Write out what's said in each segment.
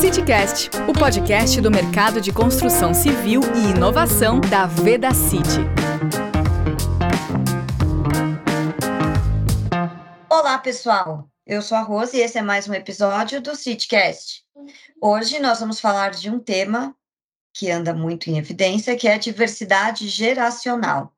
CityCast, o podcast do mercado de construção civil e inovação da Veda City. Olá, pessoal. Eu sou a Rose e esse é mais um episódio do CityCast. Hoje nós vamos falar de um tema que anda muito em evidência, que é a diversidade geracional.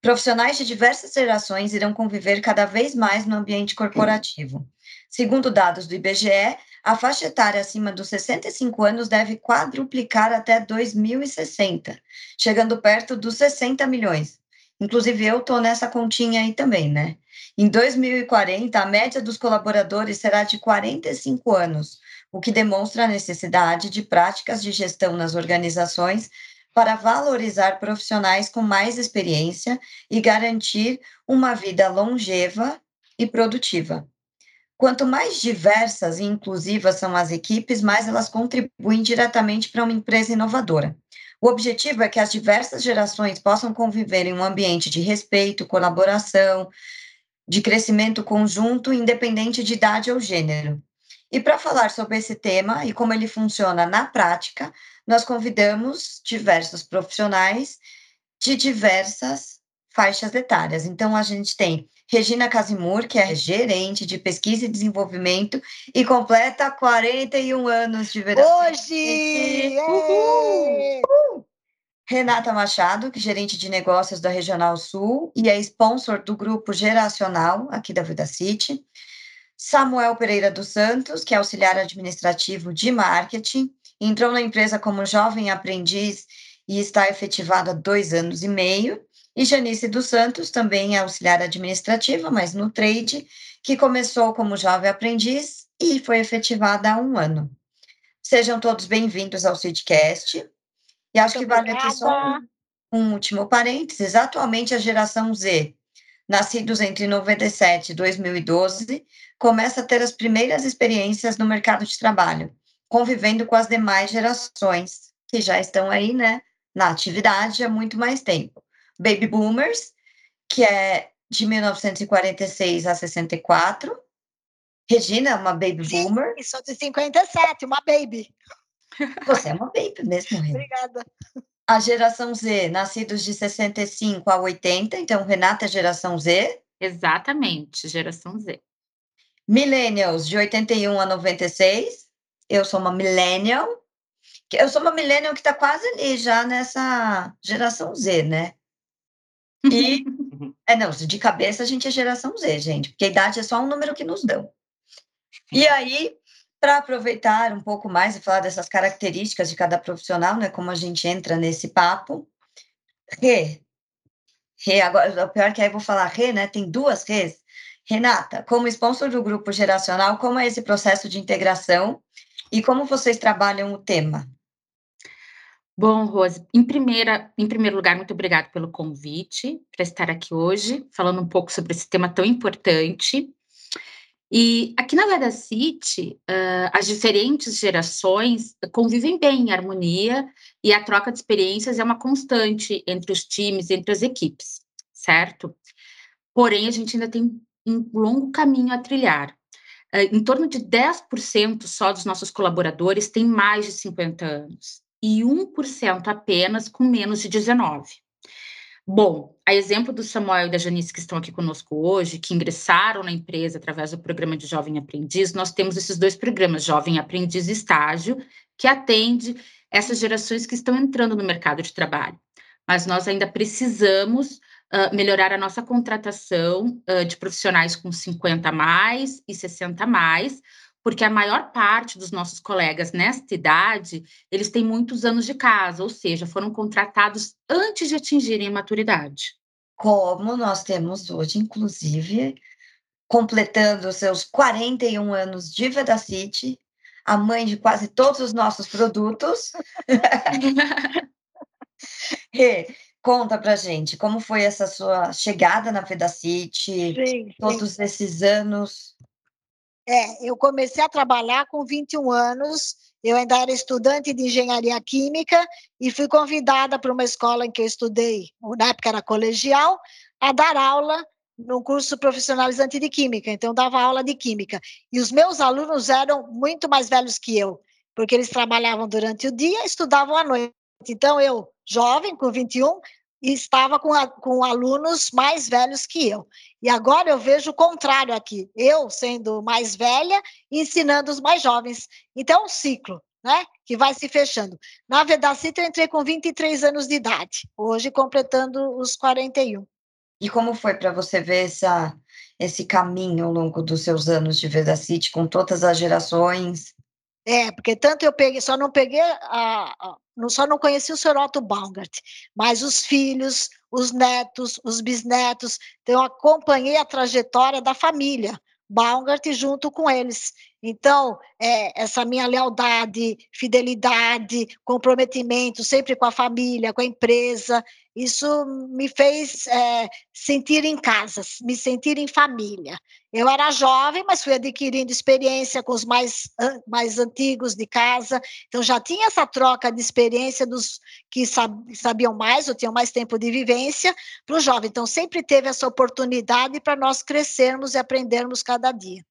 Profissionais de diversas gerações irão conviver cada vez mais no ambiente corporativo. Segundo dados do IBGE, a faixa etária acima dos 65 anos deve quadruplicar até 2060, chegando perto dos 60 milhões. Inclusive, eu estou nessa continha aí também, né? Em 2040, a média dos colaboradores será de 45 anos, o que demonstra a necessidade de práticas de gestão nas organizações para valorizar profissionais com mais experiência e garantir uma vida longeva e produtiva. Quanto mais diversas e inclusivas são as equipes, mais elas contribuem diretamente para uma empresa inovadora. O objetivo é que as diversas gerações possam conviver em um ambiente de respeito, colaboração, de crescimento conjunto, independente de idade ou gênero. E para falar sobre esse tema e como ele funciona na prática, nós convidamos diversos profissionais de diversas faixas etárias. Então, a gente tem Regina Casimur, que é gerente de pesquisa e desenvolvimento e completa 41 anos de verão. Hoje! Uhul! Renata Machado, que é gerente de negócios da Regional Sul e é sponsor do grupo Geracional aqui da Vida City. Samuel Pereira dos Santos, que é auxiliar administrativo de marketing, entrou na empresa como jovem aprendiz e está efetivado há dois anos e meio. E Janice dos Santos, também é auxiliar administrativa, mas no trade, que começou como jovem aprendiz e foi efetivada há um ano. Sejam todos bem-vindos ao Sidcast. E acho Muito que vale aqui só um, um último parênteses. Atualmente, a geração Z, nascidos entre 97 e 2012, começa a ter as primeiras experiências no mercado de trabalho, convivendo com as demais gerações que já estão aí, né, na atividade há muito mais tempo. Baby Boomers, que é de 1946 a 64. Regina é uma baby Sim, boomer. Sou de 57, uma baby. Você é uma baby mesmo, Regina. Obrigada. A geração Z, nascidos de 65 a 80, então Renata é geração Z. Exatamente, geração Z. Millennials, de 81 a 96. Eu sou uma millennial. Eu sou uma millennial que está quase ali já nessa geração Z, né? E, é, não, de cabeça a gente é geração Z, gente, porque a idade é só um número que nos dão. E aí, para aproveitar um pouco mais e falar dessas características de cada profissional, né, como a gente entra nesse papo, Rê, Rê, agora, o pior é que aí eu vou falar Rê, né, tem duas Rês. Renata, como sponsor do grupo geracional, como é esse processo de integração e como vocês trabalham o tema? Bom, Rose, em, primeira, em primeiro lugar, muito obrigada pelo convite para estar aqui hoje, falando um pouco sobre esse tema tão importante. E aqui na Veda City, uh, as diferentes gerações convivem bem em harmonia e a troca de experiências é uma constante entre os times, entre as equipes, certo? Porém, a gente ainda tem um longo caminho a trilhar. Uh, em torno de 10% só dos nossos colaboradores têm mais de 50 anos e 1% apenas com menos de 19. Bom, a exemplo do Samuel e da Janice que estão aqui conosco hoje, que ingressaram na empresa através do programa de Jovem Aprendiz, nós temos esses dois programas, Jovem Aprendiz e Estágio, que atende essas gerações que estão entrando no mercado de trabalho. Mas nós ainda precisamos uh, melhorar a nossa contratação uh, de profissionais com 50 a mais e 60 a mais, porque a maior parte dos nossos colegas nesta idade, eles têm muitos anos de casa, ou seja, foram contratados antes de atingirem a maturidade. Como nós temos hoje, inclusive, completando seus 41 anos de Vedacity, a mãe de quase todos os nossos produtos. e, conta pra gente, como foi essa sua chegada na Vedacity, sim, todos esses anos? É, eu comecei a trabalhar com 21 anos, eu ainda era estudante de engenharia química e fui convidada para uma escola em que eu estudei, na época era colegial, a dar aula no curso profissionalizante de química. Então, eu dava aula de química. E os meus alunos eram muito mais velhos que eu. porque eles trabalhavam durante o dia, estudavam à noite. Então, eu, jovem, com 21, estava com, a, com alunos mais velhos que eu. E agora eu vejo o contrário aqui. Eu, sendo mais velha, ensinando os mais jovens. Então, é um ciclo, né? Que vai se fechando. Na Vedacita, eu entrei com 23 anos de idade, hoje completando os 41. E como foi para você ver essa, esse caminho ao longo dos seus anos de Vedacity, com todas as gerações? É, porque tanto eu peguei, só não peguei, a, a só não conheci o Sr. Otto Baumgart, mas os filhos, os netos, os bisnetos, então eu acompanhei a trajetória da família Baumgart junto com eles. Então, é, essa minha lealdade, fidelidade, comprometimento sempre com a família, com a empresa, isso me fez é, sentir em casa, me sentir em família. Eu era jovem, mas fui adquirindo experiência com os mais, mais antigos de casa, então já tinha essa troca de experiência dos que sabiam mais ou tinham mais tempo de vivência para o jovem. Então, sempre teve essa oportunidade para nós crescermos e aprendermos cada dia.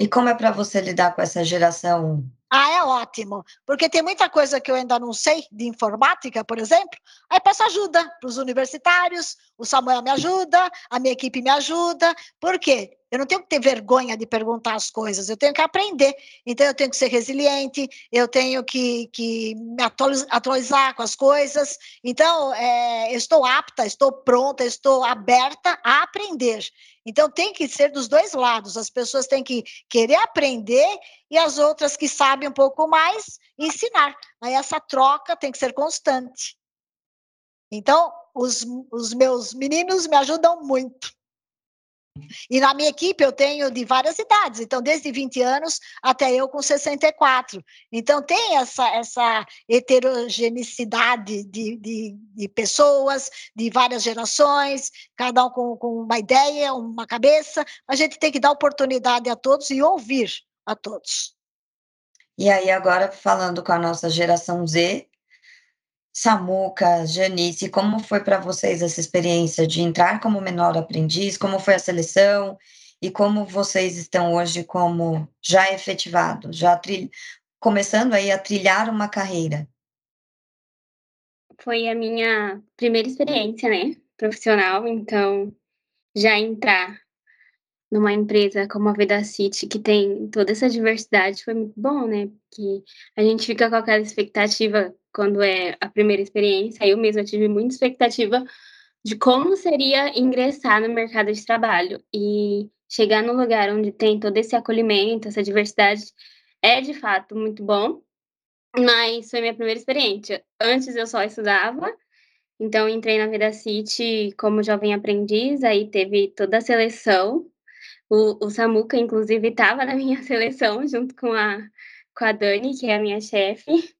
E como é para você lidar com essa geração ah, é ótimo, porque tem muita coisa que eu ainda não sei de informática, por exemplo. Aí peço ajuda para os universitários, o Samuel me ajuda, a minha equipe me ajuda. Por quê? Eu não tenho que ter vergonha de perguntar as coisas, eu tenho que aprender. Então, eu tenho que ser resiliente, eu tenho que, que me atualizar com as coisas. Então, é, eu estou apta, estou pronta, estou aberta a aprender. Então, tem que ser dos dois lados. As pessoas têm que querer aprender e as outras que sabem um pouco mais ensinar. Aí, essa troca tem que ser constante. Então, os, os meus meninos me ajudam muito. E na minha equipe eu tenho de várias idades, então desde 20 anos até eu com 64. Então tem essa, essa heterogeneidade de, de, de pessoas, de várias gerações, cada um com, com uma ideia, uma cabeça. A gente tem que dar oportunidade a todos e ouvir a todos. E aí, agora falando com a nossa geração Z, Samuca, Janice, como foi para vocês essa experiência de entrar como menor aprendiz? Como foi a seleção? E como vocês estão hoje como já efetivados, já tri... começando aí a trilhar uma carreira? Foi a minha primeira experiência, né, profissional, então já entrar numa empresa como a Vedacity, que tem toda essa diversidade, foi muito bom, né? Porque a gente fica com aquela expectativa quando é a primeira experiência, eu mesma tive muita expectativa de como seria ingressar no mercado de trabalho e chegar num lugar onde tem todo esse acolhimento, essa diversidade, é de fato muito bom, mas foi minha primeira experiência. Antes eu só estudava, então entrei na Vida City como jovem aprendiz, aí teve toda a seleção. O, o Samuca, inclusive, estava na minha seleção junto com a, com a Dani, que é a minha chefe.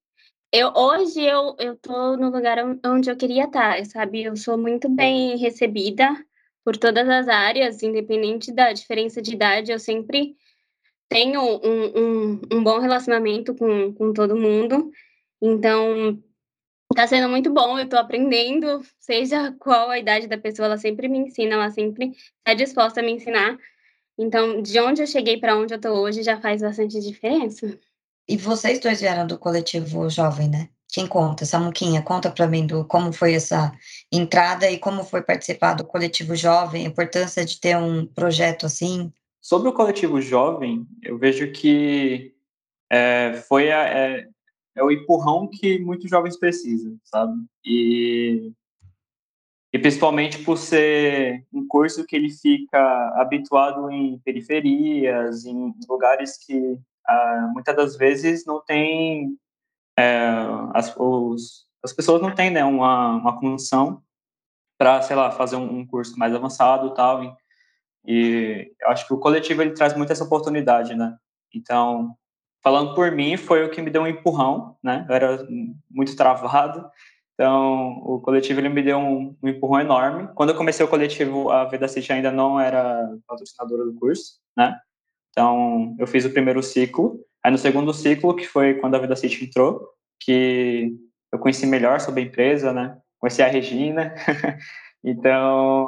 Eu, hoje eu, eu tô no lugar onde eu queria estar, sabe? Eu sou muito bem recebida por todas as áreas, independente da diferença de idade, eu sempre tenho um, um, um bom relacionamento com, com todo mundo. Então, tá sendo muito bom, eu tô aprendendo, seja qual a idade da pessoa, ela sempre me ensina, ela sempre está disposta a me ensinar. Então, de onde eu cheguei para onde eu tô hoje já faz bastante diferença. E vocês dois vieram do coletivo jovem, né? Quem conta? Samuquinha, conta para mim do como foi essa entrada e como foi participar do coletivo jovem, a importância de ter um projeto assim. Sobre o coletivo jovem, eu vejo que é, foi a, é, é o empurrão que muitos jovens precisam, sabe? E, e principalmente por ser um curso que ele fica habituado em periferias, em lugares que ah, muitas das vezes não tem é, as, os, as pessoas não têm né, uma, uma condição para, sei lá, fazer um, um, curso mais avançado tal, e, e eu acho que o coletivo ele traz muito essa oportunidade, né? Então, falando por mim, foi o que me deu um empurrão, né? Eu era muito travado, então o coletivo ele me deu um, um empurrão enorme. Quando eu comecei o coletivo, a Veda City ainda não era patrocinadora do curso, né? Então, eu fiz o primeiro ciclo. Aí, no segundo ciclo, que foi quando a Vida City entrou, que eu conheci melhor sobre a empresa, né? Conheci a Regina. então.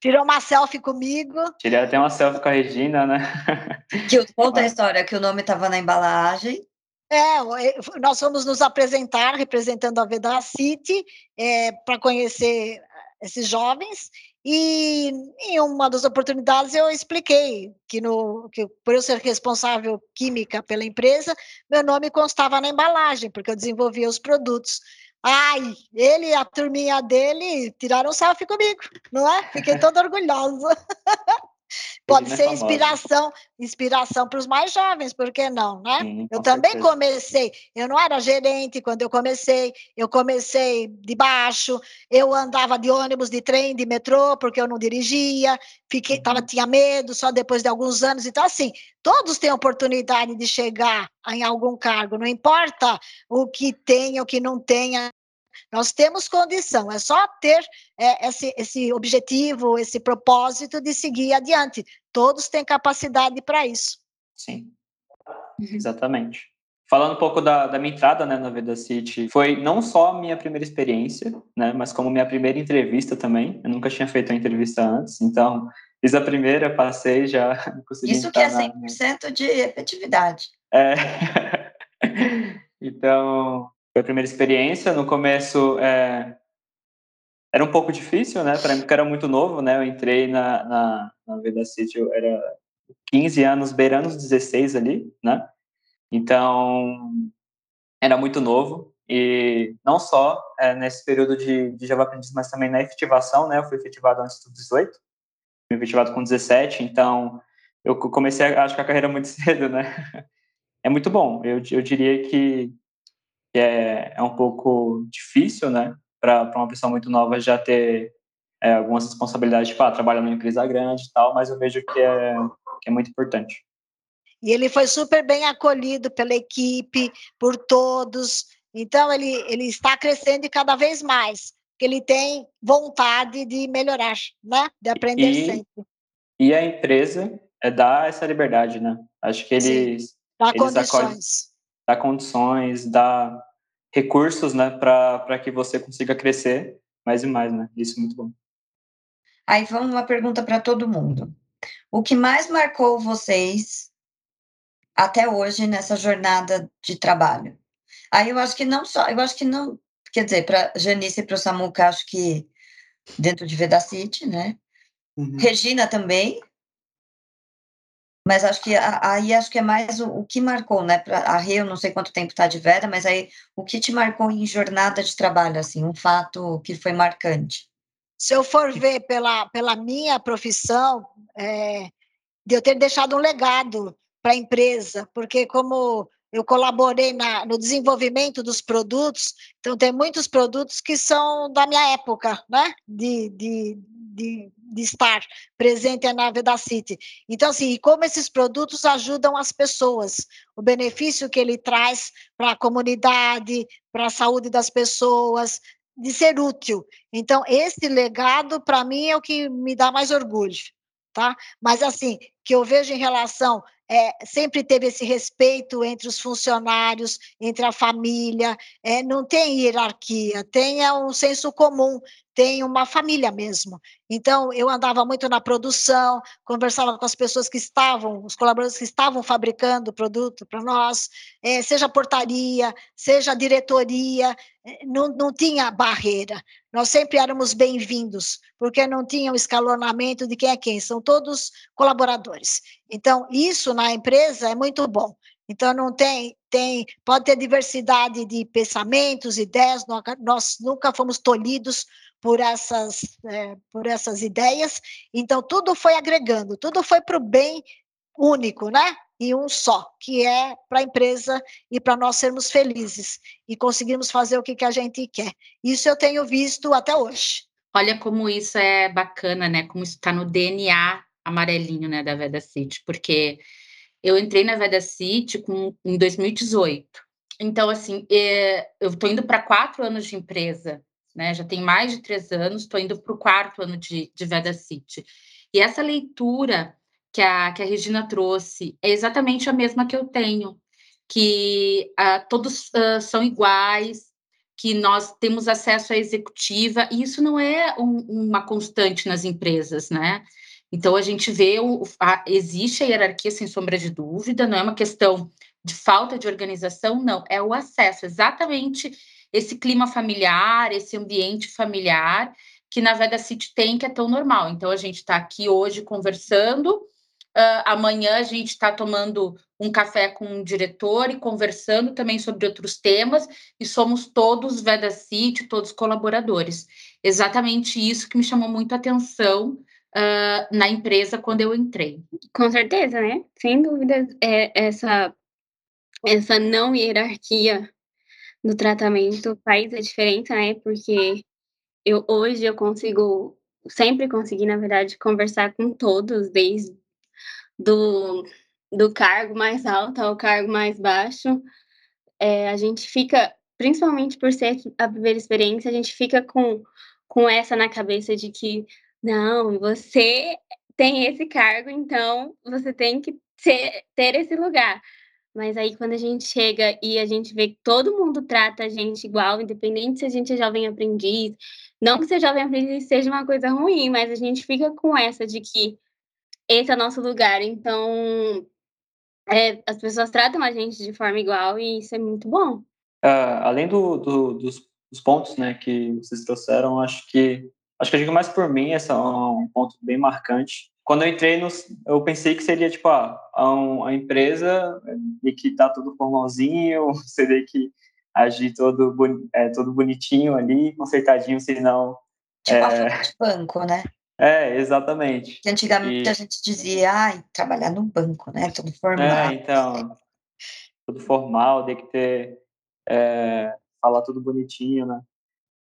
Tirou uma selfie comigo. Tirei até uma selfie com a Regina, né? Que conta a história que o nome estava na embalagem. É, nós fomos nos apresentar representando a Veda City é, para conhecer esses jovens e em uma das oportunidades eu expliquei que, no, que por eu ser responsável química pela empresa, meu nome constava na embalagem, porque eu desenvolvia os produtos. Ai, ele e a turminha dele tiraram selfie comigo, não é? Fiquei toda orgulhosa. Pode ser inspiração, inspiração para os mais jovens, por que não, né? Sim, eu também certeza. comecei, eu não era gerente quando eu comecei, eu comecei de baixo, eu andava de ônibus, de trem, de metrô, porque eu não dirigia, fiquei, tava, uhum. tinha medo só depois de alguns anos, então assim, todos têm oportunidade de chegar em algum cargo, não importa o que tenha, o que não tenha, nós temos condição, é só ter é, esse, esse objetivo, esse propósito de seguir adiante. Todos têm capacidade para isso. Sim, uhum. exatamente. Falando um pouco da, da minha entrada né, na Veda City, foi não só a minha primeira experiência, né, mas como minha primeira entrevista também. Eu nunca tinha feito uma entrevista antes, então fiz a primeira, passei, já consegui. Isso que é 100% na... de efetividade. É. então, foi a primeira experiência. No começo é, era um pouco difícil, né? Para mim, porque era muito novo, né? Eu entrei na, na, na Veda City, eu era 15 anos, beirando os 16 ali, né? Então, era muito novo. E não só é, nesse período de, de Java Aprendiz, mas também na efetivação, né? Eu fui efetivado antes dos 18, fui efetivado com 17, então eu comecei, acho que a carreira muito cedo, né? É muito bom. Eu, eu diria que que é, é um pouco difícil, né, para uma pessoa muito nova já ter é, algumas responsabilidades, tipo, ah, trabalhar numa empresa grande e tal, mas eu vejo que é, que é muito importante. E ele foi super bem acolhido pela equipe, por todos. Então, ele, ele está crescendo cada vez mais, porque ele tem vontade de melhorar, né? De aprender e, sempre. E a empresa é dar essa liberdade, né? Acho que eles. Sim, dá eles condições. Acolhem, dá condições, dá recursos, né, para que você consiga crescer mais e mais, né? Isso é muito bom. Aí vamos uma pergunta para todo mundo. O que mais marcou vocês até hoje nessa jornada de trabalho? Aí eu acho que não só, eu acho que não, quer dizer, para Janice e para o Samuca, acho que dentro de Vedacity, né? Uhum. Regina também, mas acho que aí acho que é mais o, o que marcou, né? Pra, a Rê, eu não sei quanto tempo está de Vera, mas aí o que te marcou em jornada de trabalho, assim, um fato que foi marcante? Se eu for ver pela, pela minha profissão, é, de eu ter deixado um legado para a empresa, porque como eu colaborei na, no desenvolvimento dos produtos, então tem muitos produtos que são da minha época, né? De, de, de, de estar presente na da City. Então, assim, como esses produtos ajudam as pessoas, o benefício que ele traz para a comunidade, para a saúde das pessoas, de ser útil. Então, esse legado, para mim, é o que me dá mais orgulho, tá? Mas, assim, que eu vejo em relação é, sempre teve esse respeito entre os funcionários, entre a família, é, não tem hierarquia, tem um senso comum, tem uma família mesmo. Então, eu andava muito na produção, conversava com as pessoas que estavam, os colaboradores que estavam fabricando o produto para nós, é, seja portaria, seja diretoria, é, não, não tinha barreira. Nós sempre éramos bem-vindos, porque não tinha o escalonamento de quem é quem, são todos colaboradores. Então, isso na empresa é muito bom. Então, não tem, tem, pode ter diversidade de pensamentos, ideias, nós nunca fomos tolhidos por essas, é, por essas ideias, então tudo foi agregando, tudo foi para o bem único, né? E um só, que é para a empresa e para nós sermos felizes e conseguirmos fazer o que, que a gente quer. Isso eu tenho visto até hoje. Olha como isso é bacana, né? Como isso está no DNA amarelinho, né, da Veda City, porque eu entrei na Veda City com, em 2018. Então, assim, é, eu estou indo para quatro anos de empresa, né? Já tem mais de três anos, estou indo para o quarto ano de, de Veda City. E essa leitura que a, que a Regina trouxe é exatamente a mesma que eu tenho, que uh, todos uh, são iguais, que nós temos acesso à executiva, e isso não é um, uma constante nas empresas, né? Então, a gente vê, o, a, existe a hierarquia, sem sombra de dúvida, não é uma questão de falta de organização, não, é o acesso, exatamente esse clima familiar, esse ambiente familiar que na Veda City tem, que é tão normal. Então, a gente está aqui hoje conversando, uh, amanhã a gente está tomando um café com um diretor e conversando também sobre outros temas, e somos todos Veda City, todos colaboradores. Exatamente isso que me chamou muito a atenção uh, na empresa quando eu entrei. Com certeza, né? Sem dúvida, é, essa, essa não hierarquia no tratamento faz a diferença, né? Porque eu hoje eu consigo, sempre consegui, na verdade, conversar com todos, desde do, do cargo mais alto ao cargo mais baixo. É, a gente fica, principalmente por ser a primeira experiência, a gente fica com, com essa na cabeça de que, não, você tem esse cargo, então você tem que ser, ter esse lugar. Mas aí quando a gente chega e a gente vê que todo mundo trata a gente igual, independente se a gente é jovem aprendiz, não que ser jovem aprendiz seja uma coisa ruim, mas a gente fica com essa de que esse é o nosso lugar. Então, é, as pessoas tratam a gente de forma igual e isso é muito bom. Uh, além do, do, dos, dos, pontos né, que vocês trouxeram, acho que acho que mais por mim, esse é um ponto bem marcante quando eu entrei, no, eu pensei que seria tipo a, a, empresa e que tá tudo formalzinho, você vê que agir todo, é, todo bonitinho ali, consertadinho, senão. Tipo é... a de banco, né? É, exatamente. Antigamente e... a gente dizia, ai, trabalhar no banco, né? Tudo formal. É, então, tudo formal, tem que ter, é, falar tudo bonitinho, né?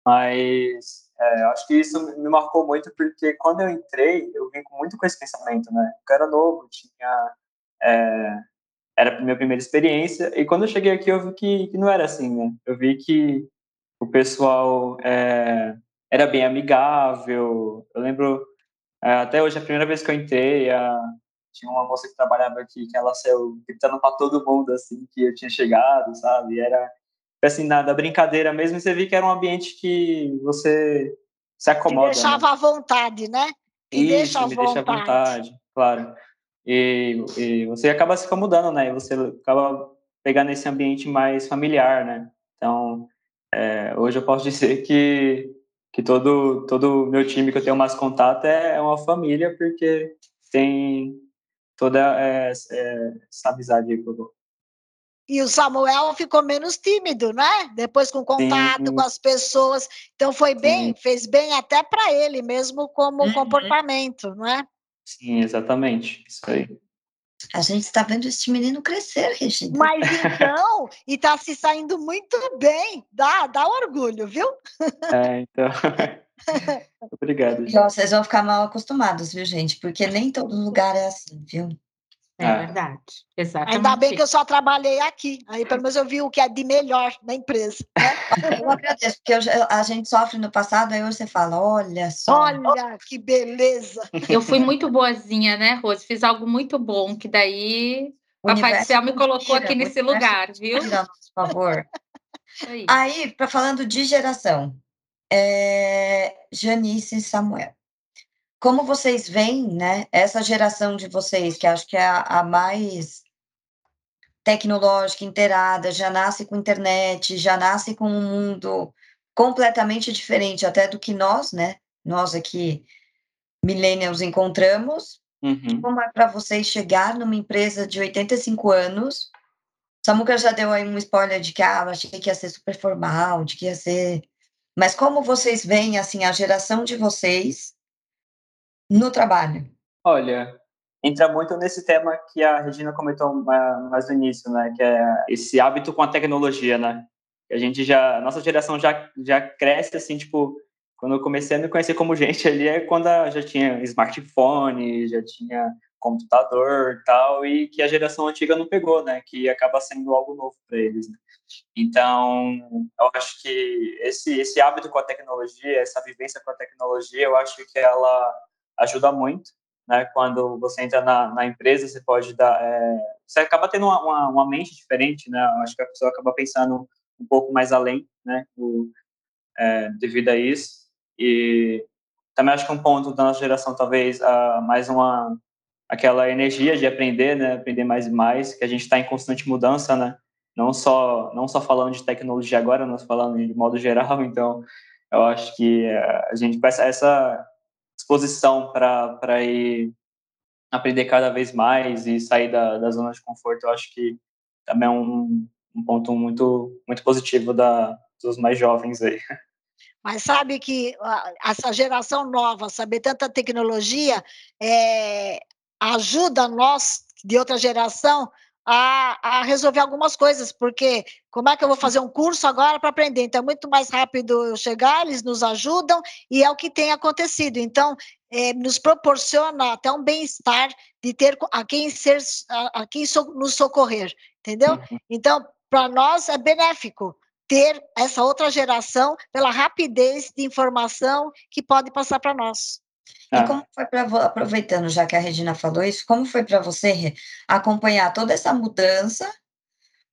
Mas é, acho que isso me marcou muito porque quando eu entrei, eu vim muito com esse pensamento, né? Eu era novo, tinha. É, era a minha primeira experiência, e quando eu cheguei aqui, eu vi que, que não era assim, né? Eu vi que o pessoal é, era bem amigável. Eu lembro, é, até hoje, a primeira vez que eu entrei, a, tinha uma moça que trabalhava aqui, que ela saiu gritando para todo mundo, assim, que eu tinha chegado, sabe? Era assim, na, da brincadeira mesmo, você viu que era um ambiente que você se acomoda. Que deixava né? à vontade, né? Que Isso, deixa me vontade. deixa à vontade, claro. E, e, você acaba se acomodando, né? E você acaba pegando esse ambiente mais familiar, né? Então, é, hoje eu posso dizer que, que todo todo meu time que eu tenho mais contato é, é uma família, porque tem toda é, é essa amizade aí que eu e o Samuel ficou menos tímido, né? Depois com contato Sim. com as pessoas. Então foi bem, Sim. fez bem até para ele mesmo como uhum. comportamento, não é? Sim, exatamente. Isso aí. A gente está vendo esse menino crescer, Regina. Mas então, e está se saindo muito bem. Dá, dá orgulho, viu? É, então. Obrigado. Gente. Vocês vão ficar mal acostumados, viu, gente? Porque nem todo lugar é assim, viu? É, é verdade, exatamente. Ainda bem que eu só trabalhei aqui, aí pelo menos eu vi o que é de melhor na empresa. Né? Eu agradeço, porque eu, a gente sofre no passado, aí você fala, olha só. Olha, que beleza. Eu fui muito boazinha, né, Rose? Fiz algo muito bom, que daí o Papai do Céu me colocou aqui nesse lugar, viu? Por favor. Aí, para falando de geração, é, Janice e Samuel como vocês veem, né, essa geração de vocês, que acho que é a, a mais tecnológica, inteirada, já nasce com internet, já nasce com um mundo completamente diferente até do que nós, né? Nós aqui, millennials, encontramos. Uhum. Como é para vocês chegar numa empresa de 85 anos? Samuca já deu aí um spoiler de que ah, eu achei que ia ser super formal, de que ia ser. Mas como vocês veem assim a geração de vocês no trabalho? Olha, entra muito nesse tema que a Regina comentou mais no início, né? Que é esse hábito com a tecnologia, né? A gente já, a nossa geração já, já cresce assim, tipo, quando eu comecei a me conhecer como gente ali é quando já tinha smartphone, já tinha computador e tal, e que a geração antiga não pegou, né? Que acaba sendo algo novo para eles. Né? Então, eu acho que esse esse hábito com a tecnologia, essa vivência com a tecnologia, eu acho que ela ajuda muito, né? Quando você entra na, na empresa, você pode dar, é, você acaba tendo uma, uma, uma, mente diferente, né? Acho que a pessoa acaba pensando um pouco mais além, né? É, devido a isso e também acho que um ponto da nossa geração talvez uh, mais uma aquela energia de aprender, né? Aprender mais e mais, que a gente está em constante mudança, né? Não só, não só falando de tecnologia agora, nós falando de modo geral, então eu acho que eh, a gente essa disposição para ir aprender cada vez mais e sair da, da zona de conforto, eu acho que também é um, um ponto muito, muito positivo da, dos mais jovens aí. Mas sabe que essa geração nova, saber tanta tecnologia, é, ajuda nós, de outra geração, a, a, resolver algumas coisas, porque como é que eu vou fazer um curso agora para aprender? Então, é muito mais rápido eu chegar, eles nos ajudam, e é o que tem acontecido. Então, é, nos proporciona até um bem-estar de ter a quem, ser, a, a quem so, nos socorrer, entendeu? Uhum. Então, para nós é benéfico ter essa outra geração pela rapidez de informação que pode passar para nós. E ah. como foi para aproveitando já que a Regina falou isso, como foi para você acompanhar toda essa mudança?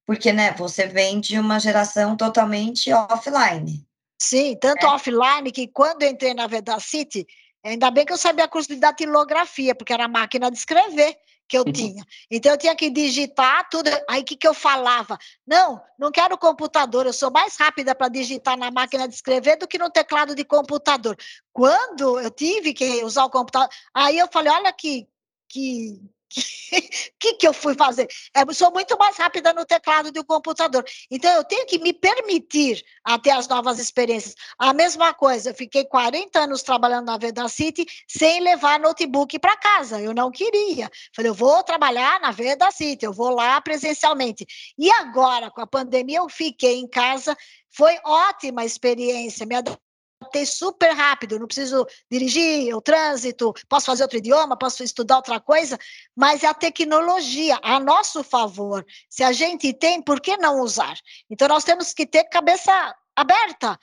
Porque, né, você vem de uma geração totalmente offline. Sim, tanto é. offline que quando eu entrei na Vedacity, ainda bem que eu sabia curso de datilografia, porque era máquina de escrever que eu uhum. tinha. Então eu tinha que digitar tudo. Aí o que, que eu falava? Não, não quero computador, eu sou mais rápida para digitar na máquina de escrever do que no teclado de computador. Quando eu tive que usar o computador, aí eu falei: olha que, que o que, que eu fui fazer? Eu sou muito mais rápida no teclado do computador. Então, eu tenho que me permitir até as novas experiências. A mesma coisa, eu fiquei 40 anos trabalhando na Veda City sem levar notebook para casa. Eu não queria. Falei, eu vou trabalhar na Veda City, eu vou lá presencialmente. E agora, com a pandemia, eu fiquei em casa. Foi ótima experiência, me ter super rápido, não preciso dirigir o trânsito, posso fazer outro idioma, posso estudar outra coisa, mas é a tecnologia a nosso favor. Se a gente tem, por que não usar? Então nós temos que ter cabeça aberta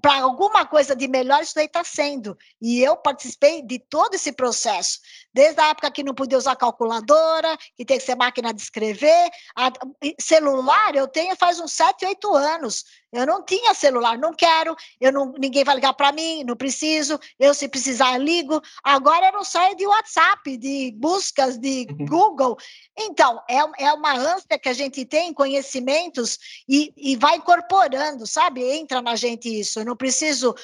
para alguma coisa de melhor isso daí está sendo. E eu participei de todo esse processo. Desde a época que não podia usar calculadora, que tem que ser máquina de escrever. A, celular eu tenho faz uns 7, 8 anos. Eu não tinha celular, não quero, eu não, ninguém vai ligar para mim, não preciso, eu se precisar ligo. Agora eu não saio de WhatsApp, de buscas, de uhum. Google. Então, é, é uma ânsia que a gente tem, conhecimentos, e, e vai incorporando, sabe? Entra na gente isso. Eu não preciso,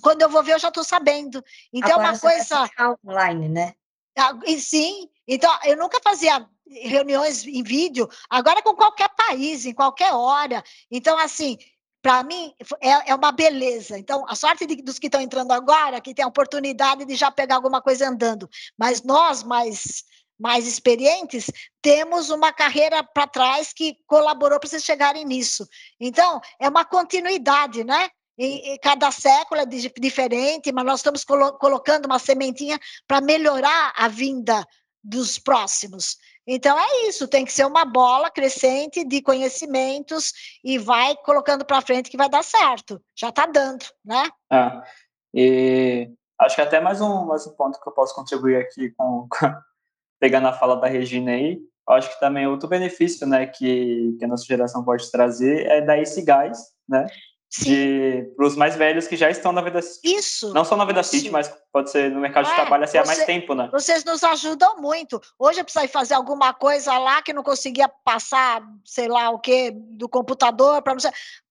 quando eu vou ver, eu já estou sabendo. Então, Agora, é uma coisa. Online, né? Ah, sim, então eu nunca fazia reuniões em vídeo, agora com qualquer país, em qualquer hora. Então, assim, para mim, é, é, uma beleza. Então, a sorte de, dos que estão entrando agora, que tem a oportunidade de já pegar alguma coisa andando. Mas nós, mais, mais experientes, temos uma carreira para trás que colaborou para vocês chegarem nisso. Então, é uma continuidade, né? E, e cada século é diferente, mas nós estamos colo colocando uma sementinha para melhorar a vinda dos próximos. Então é isso, tem que ser uma bola crescente de conhecimentos e vai colocando para frente que vai dar certo. Já está dando, né? É. E acho que até mais um, mais um ponto que eu posso contribuir aqui com, com pegando a fala da Regina aí, acho que também outro benefício, né, que, que a nossa geração pode trazer é dar esse gás, né, para os mais velhos que já estão na vida Isso. Não só na vida City, mas pode ser no mercado é, de trabalho assim, você, há mais tempo, né? Vocês nos ajudam muito. Hoje eu precisei fazer alguma coisa lá que não conseguia passar, sei lá o que, do computador para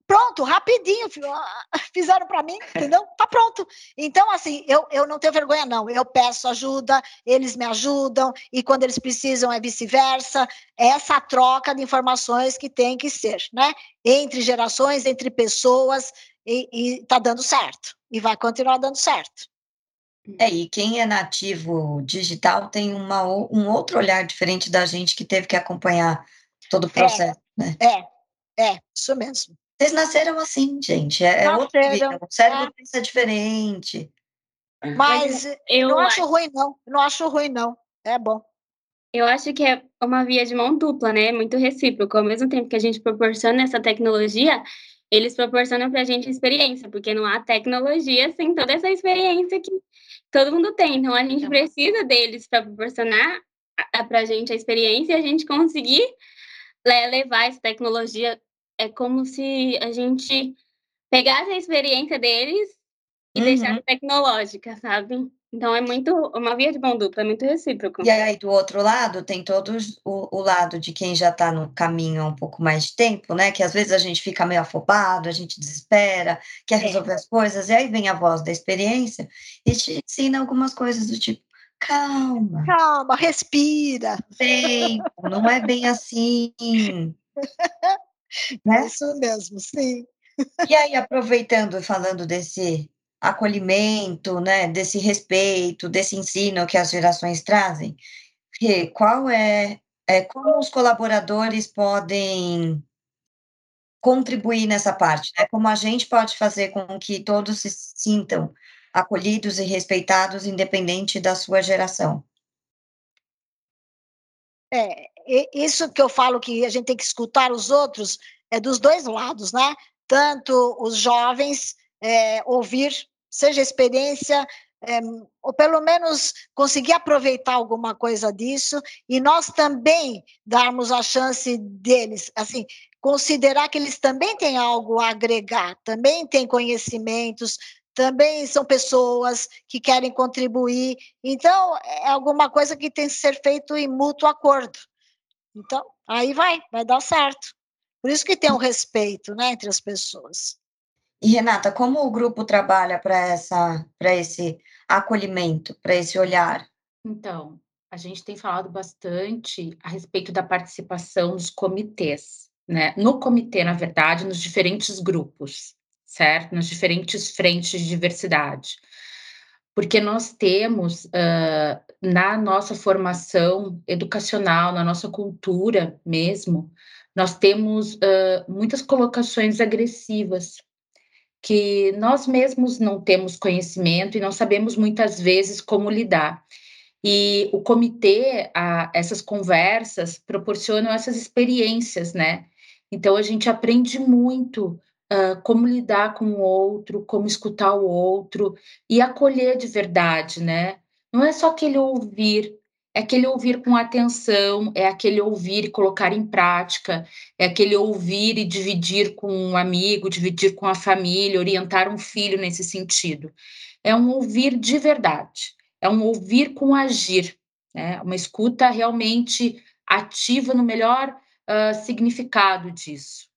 Pronto, rapidinho, fizeram para mim, entendeu? Tá pronto. Então, assim, eu, eu não tenho vergonha, não. Eu peço ajuda, eles me ajudam, e quando eles precisam é vice-versa. É essa troca de informações que tem que ser, né? Entre gerações, entre pessoas, e, e tá dando certo. E vai continuar dando certo. É, e quem é nativo digital tem uma, um outro olhar diferente da gente que teve que acompanhar todo o é, processo, é, né? É, é, isso mesmo. Vocês nasceram assim, gente. É, é outro vida. O cérebro é. pensa diferente. Mas eu não acho, acho ruim, não. Não acho ruim, não. É bom. Eu acho que é uma via de mão dupla, né? Muito recíproco. Ao mesmo tempo que a gente proporciona essa tecnologia, eles proporcionam para a gente experiência, porque não há tecnologia sem toda essa experiência que todo mundo tem. Então, a gente precisa deles para proporcionar para a gente a experiência e a gente conseguir levar essa tecnologia é como se a gente pegasse a experiência deles e uhum. deixasse tecnológica, sabe? Então é muito uma via de mão dupla, é muito recíproco. E aí, do outro lado, tem todo o, o lado de quem já está no caminho há um pouco mais de tempo, né? Que às vezes a gente fica meio afobado, a gente desespera, quer é. resolver é. as coisas, e aí vem a voz da experiência e te ensina algumas coisas do tipo. Calma. Calma, respira. Bem, não é bem assim. né? Isso mesmo, sim. E aí, aproveitando e falando desse acolhimento, né, desse respeito, desse ensino que as gerações trazem, qual é, é como os colaboradores podem contribuir nessa parte, né? Como a gente pode fazer com que todos se sintam acolhidos e respeitados, independente da sua geração. É, isso que eu falo que a gente tem que escutar os outros é dos dois lados, né? Tanto os jovens é, ouvir seja experiência, é, ou pelo menos conseguir aproveitar alguma coisa disso, e nós também darmos a chance deles, assim, considerar que eles também têm algo a agregar, também têm conhecimentos, também são pessoas que querem contribuir. Então, é alguma coisa que tem que ser feito em mútuo acordo. Então, aí vai, vai dar certo. Por isso que tem um respeito né, entre as pessoas. E Renata, como o grupo trabalha para essa para esse acolhimento, para esse olhar? Então, a gente tem falado bastante a respeito da participação dos comitês, né? No comitê, na verdade, nos diferentes grupos, certo? Nas diferentes frentes de diversidade. Porque nós temos uh, na nossa formação educacional, na nossa cultura mesmo, nós temos uh, muitas colocações agressivas que nós mesmos não temos conhecimento e não sabemos muitas vezes como lidar. E o comitê, a, essas conversas proporcionam essas experiências, né? Então a gente aprende muito uh, como lidar com o outro, como escutar o outro e acolher de verdade, né? Não é só aquele ouvir, é aquele ouvir com atenção, é aquele ouvir e colocar em prática, é aquele ouvir e dividir com um amigo, dividir com a família, orientar um filho nesse sentido. É um ouvir de verdade, é um ouvir com agir, né? uma escuta realmente ativa no melhor uh, significado disso.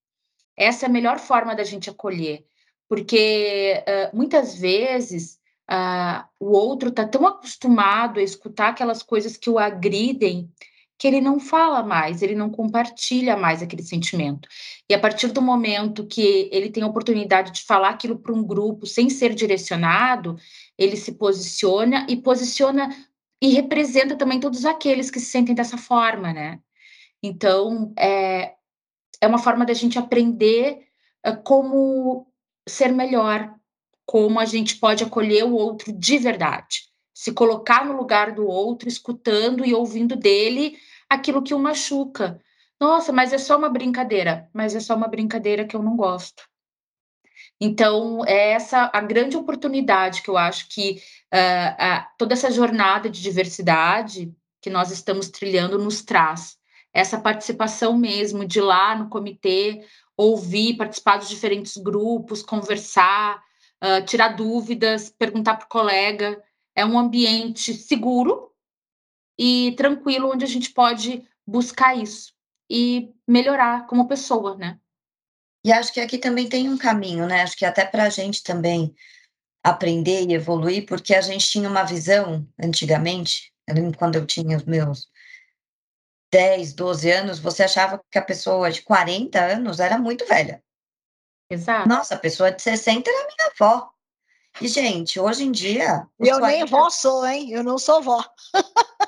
Essa é a melhor forma da gente acolher, porque uh, muitas vezes Uh, o outro está tão acostumado a escutar aquelas coisas que o agridem que ele não fala mais, ele não compartilha mais aquele sentimento. E a partir do momento que ele tem a oportunidade de falar aquilo para um grupo sem ser direcionado, ele se posiciona e posiciona e representa também todos aqueles que se sentem dessa forma, né? Então, é, é uma forma da gente aprender uh, como ser melhor, como a gente pode acolher o outro de verdade, se colocar no lugar do outro, escutando e ouvindo dele aquilo que o machuca. Nossa, mas é só uma brincadeira, mas é só uma brincadeira que eu não gosto. Então, é essa a grande oportunidade que eu acho que uh, uh, toda essa jornada de diversidade que nós estamos trilhando nos traz. Essa participação mesmo de ir lá no comitê, ouvir, participar dos diferentes grupos, conversar, uh, tirar dúvidas, perguntar para o colega. É um ambiente seguro e tranquilo onde a gente pode buscar isso e melhorar como pessoa, né? E acho que aqui também tem um caminho, né? Acho que até para a gente também aprender e evoluir, porque a gente tinha uma visão antigamente, eu lembro quando eu tinha os meus 10, 12 anos, você achava que a pessoa de 40 anos era muito velha. Exato. Nossa, a pessoa de 60 era minha avó. E, gente, hoje em dia. Eu 40... nem vó sou, hein? Eu não sou vó.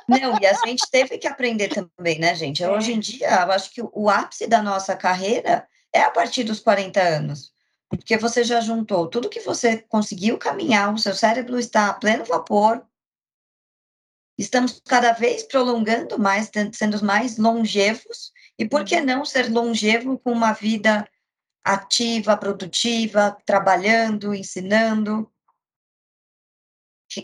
Não, e a gente teve que aprender também, né, gente? É. Hoje em dia, eu acho que o ápice da nossa carreira é a partir dos 40 anos. Porque você já juntou tudo que você conseguiu caminhar, o seu cérebro está a pleno vapor. Estamos cada vez prolongando mais, sendo mais longevos. E por que uhum. não ser longevo com uma vida ativa, produtiva, trabalhando, ensinando.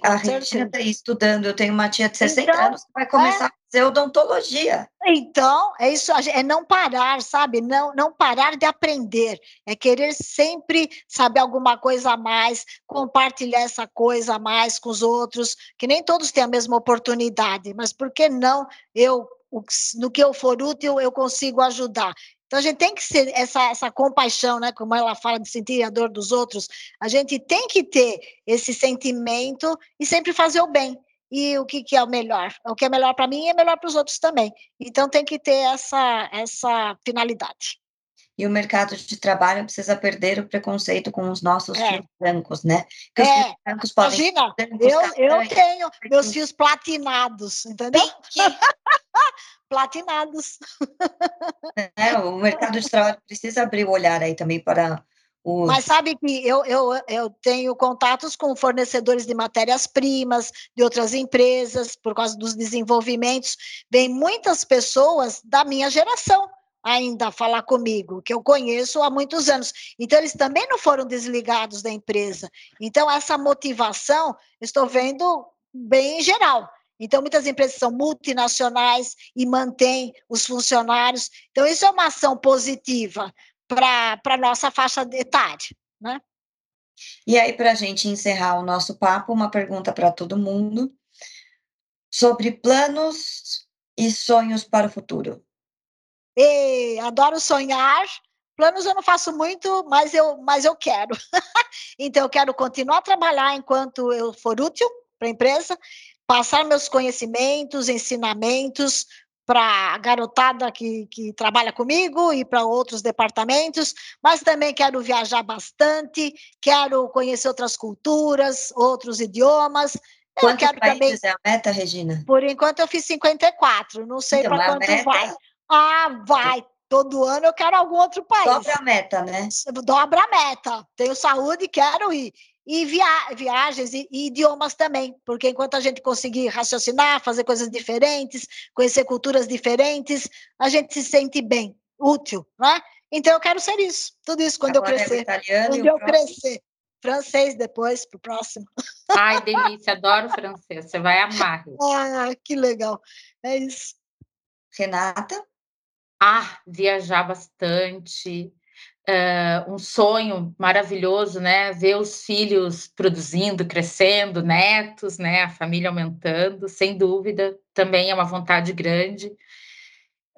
A Regina está aí estudando. Eu tenho uma tia de 60 então, anos que vai começar é, a fazer odontologia. Então, é isso, é não parar, sabe? Não, não parar de aprender. É querer sempre saber alguma coisa a mais, compartilhar essa coisa a mais com os outros, que nem todos têm a mesma oportunidade, mas por que não eu, no que eu for útil, eu consigo ajudar? Então a gente tem que ser essa, essa compaixão, né? Como ela fala de sentir a dor dos outros, a gente tem que ter esse sentimento e sempre fazer o bem. E o que, que é o melhor? O que é melhor para mim é melhor para os outros também. Então tem que ter essa, essa finalidade. E o mercado de trabalho precisa perder o preconceito com os nossos é. fios brancos, né? Porque é. os fios brancos podem. Imagina, eu, eu tenho meus fios platinados, entendeu? platinados. É, o mercado de trabalho precisa abrir o olhar aí também para os... Mas sabe que eu, eu, eu tenho contatos com fornecedores de matérias-primas, de outras empresas, por causa dos desenvolvimentos. Vem muitas pessoas da minha geração ainda falar comigo, que eu conheço há muitos anos. Então, eles também não foram desligados da empresa. Então, essa motivação, estou vendo bem em geral. Então, muitas empresas são multinacionais e mantêm os funcionários. Então, isso é uma ação positiva para a nossa faixa etária. Né? E aí, para a gente encerrar o nosso papo, uma pergunta para todo mundo sobre planos e sonhos para o futuro. E, adoro sonhar. Planos eu não faço muito, mas eu, mas eu quero. então, eu quero continuar a trabalhar enquanto eu for útil para a empresa, passar meus conhecimentos, ensinamentos para a garotada que, que trabalha comigo e para outros departamentos, mas também quero viajar bastante, quero conhecer outras culturas, outros idiomas. Quantos quero países também... é a meta, Regina? Por enquanto eu fiz 54, não sei então, para quanto meta... vai. Ah, vai! Todo ano eu quero algum outro país. Dobra a meta, né? Dobra a meta. Tenho saúde, quero ir e via viagens e, e, idiomas também, porque enquanto a gente conseguir raciocinar, fazer coisas diferentes, conhecer culturas diferentes, a gente se sente bem, útil, né? Então eu quero ser isso, tudo isso quando Agora eu crescer. É quando eu próximo. crescer. Francês depois, para o próximo. Ai, delícia, adoro francês, você vai amar. Ah, que legal. É isso. Renata? Ah, viajar bastante, uh, um sonho maravilhoso, né? Ver os filhos produzindo, crescendo, netos, né? A família aumentando, sem dúvida, também é uma vontade grande.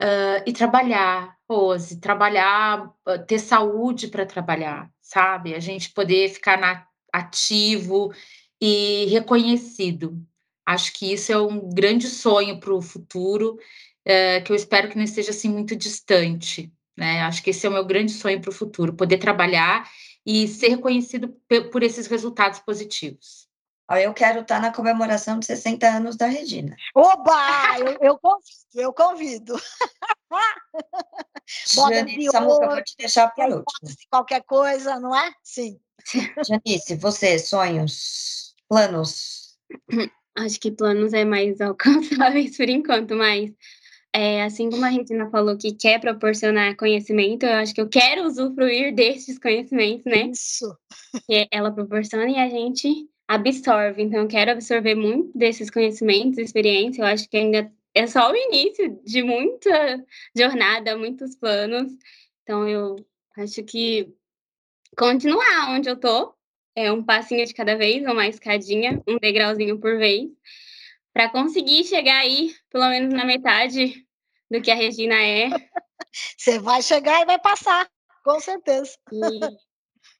Uh, e trabalhar, Rose, trabalhar, ter saúde para trabalhar, sabe? A gente poder ficar na, ativo e reconhecido. Acho que isso é um grande sonho para o futuro, uh, que eu espero que não esteja assim muito distante. Né? Acho que esse é o meu grande sonho para o futuro, poder trabalhar e ser reconhecido por esses resultados positivos. Eu quero estar na comemoração de 60 anos da Regina. Oba! Eu, eu convido, eu convido. Janice, Samuca, eu vou te deixar por último. Qualquer coisa, não é? Sim. Janice, você, sonhos, planos? Acho que planos é mais alcançáveis por enquanto, mas é, assim como a Regina falou que quer proporcionar conhecimento, eu acho que eu quero usufruir destes conhecimentos, né? Isso. Que ela proporciona e a gente absorve. Então, eu quero absorver muito desses conhecimentos, experiência. Eu acho que ainda é só o início de muita jornada, muitos planos. Então, eu acho que continuar onde eu tô é um passinho de cada vez, uma escadinha, um degrauzinho por vez para conseguir chegar aí, pelo menos na metade do que a Regina é. Você vai chegar e vai passar, com certeza. E,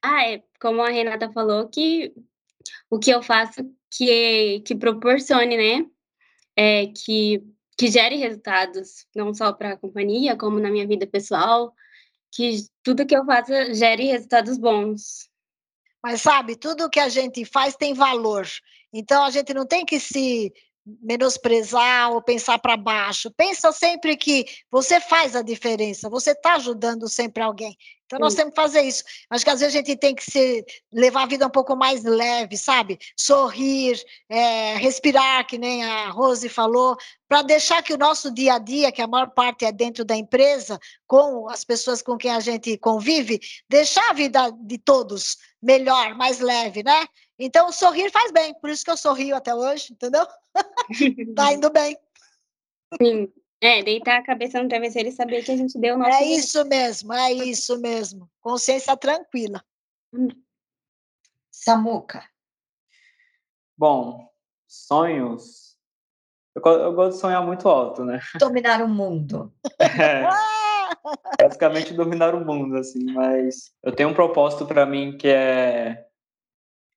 ah, é, como a Renata falou, que o que eu faço que, que proporcione, né? É, que, que gere resultados, não só para a companhia, como na minha vida pessoal, que tudo que eu faço gere resultados bons. Mas sabe, tudo que a gente faz tem valor. Então a gente não tem que se menosprezar ou pensar para baixo. Pensa sempre que você faz a diferença, você está ajudando sempre alguém. Então, nós Sim. temos que fazer isso. Acho que às vezes a gente tem que se, levar a vida um pouco mais leve, sabe? Sorrir, é, respirar, que nem a Rose falou, para deixar que o nosso dia a dia, que a maior parte é dentro da empresa, com as pessoas com quem a gente convive, deixar a vida de todos melhor, mais leve, né? Então, sorrir faz bem, por isso que eu sorrio até hoje, entendeu? tá indo bem. Sim. É, deitar a cabeça no travesseiro e saber que a gente deu o nosso. É isso mesmo, é isso mesmo. Consciência tranquila. Samuca. Bom, sonhos. Eu, eu, gosto de sonhar muito alto, né? Dominar o mundo. É, basicamente dominar o mundo, assim. Mas eu tenho um propósito para mim que é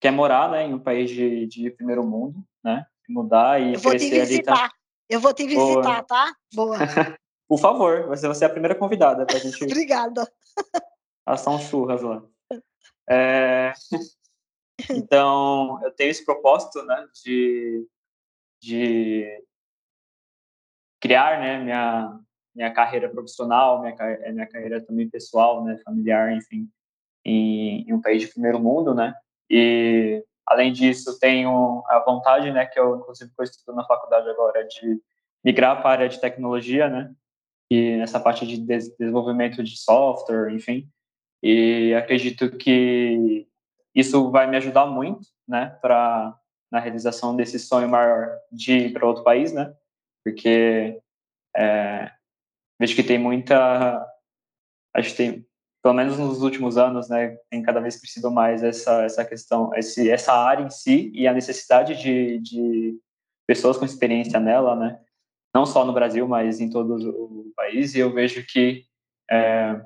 que é morar, né, em um país de, de primeiro mundo, né? Mudar e eu vou te visitar. ali. Tá... Eu vou te visitar, Boa. tá? Boa. Por favor, você vai ser a primeira convidada para a gente. Obrigada. Uns churras lá. É... Então, eu tenho esse propósito, né, de, de criar, né, minha, minha carreira profissional, minha, minha carreira também pessoal, né, familiar, enfim, em, em um país de primeiro mundo, né, e, além disso, tenho a vontade, né, que eu, inclusive, estou estudando na faculdade agora, de migrar para a área de tecnologia, né, e nessa parte de desenvolvimento de software, enfim. E acredito que isso vai me ajudar muito, né, para na realização desse sonho maior de ir para outro país, né, porque é, vejo que tem muita, acho que tem pelo menos nos últimos anos, né, tem cada vez crescido mais essa essa questão, esse, essa área em si e a necessidade de, de pessoas com experiência nela, né, não só no Brasil, mas em todo o país. E eu vejo que é,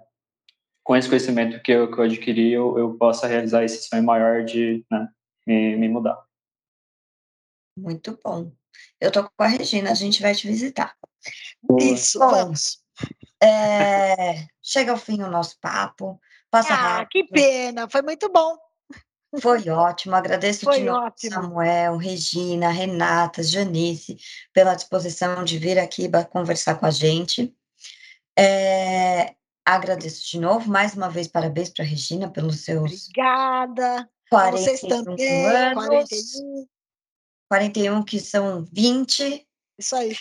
com esse conhecimento que eu, que eu adquiri, eu, eu possa realizar esse sonho maior de né, me, me mudar. Muito bom. Eu tô com a Regina, a gente vai te visitar. Boa. Isso, Bom, vamos. É, chega ao fim o nosso papo. Passa ah, rápido. que pena, foi muito bom. Foi ótimo, agradeço foi de novo ótimo. Samuel, Regina, Renata, Janice, pela disposição de vir aqui conversar com a gente. É, agradeço de novo, mais uma vez, parabéns para a Regina pelos seus. Obrigada. 41 Vocês também, anos, 41. 41 que são 20. Isso aí.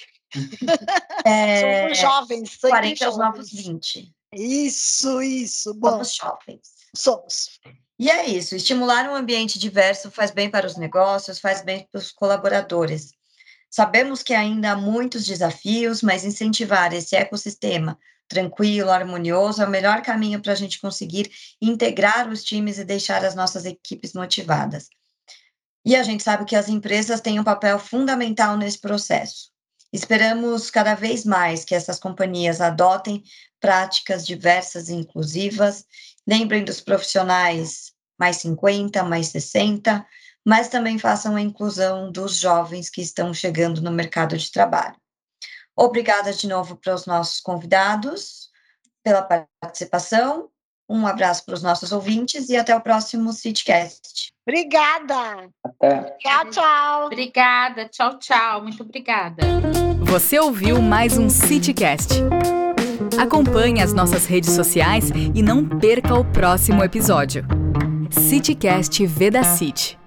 É, Somos jovens. 40 aos novos 20. Isso, isso. Bom, Somos jovens. Somos. E é isso. Estimular um ambiente diverso faz bem para os negócios, faz bem para os colaboradores. Sabemos que ainda há muitos desafios, mas incentivar esse ecossistema tranquilo, harmonioso é o melhor caminho para a gente conseguir integrar os times e deixar as nossas equipes motivadas. E a gente sabe que as empresas têm um papel fundamental nesse processo. Esperamos cada vez mais que essas companhias adotem práticas diversas e inclusivas. Lembrem dos profissionais mais 50, mais 60, mas também façam a inclusão dos jovens que estão chegando no mercado de trabalho. Obrigada de novo para os nossos convidados pela participação. Um abraço para os nossos ouvintes e até o próximo CityCast. Obrigada. Até. Tchau, tchau. Obrigada. Tchau, tchau. Muito obrigada. Você ouviu mais um CityCast. Acompanhe as nossas redes sociais e não perca o próximo episódio. CityCast Veda City.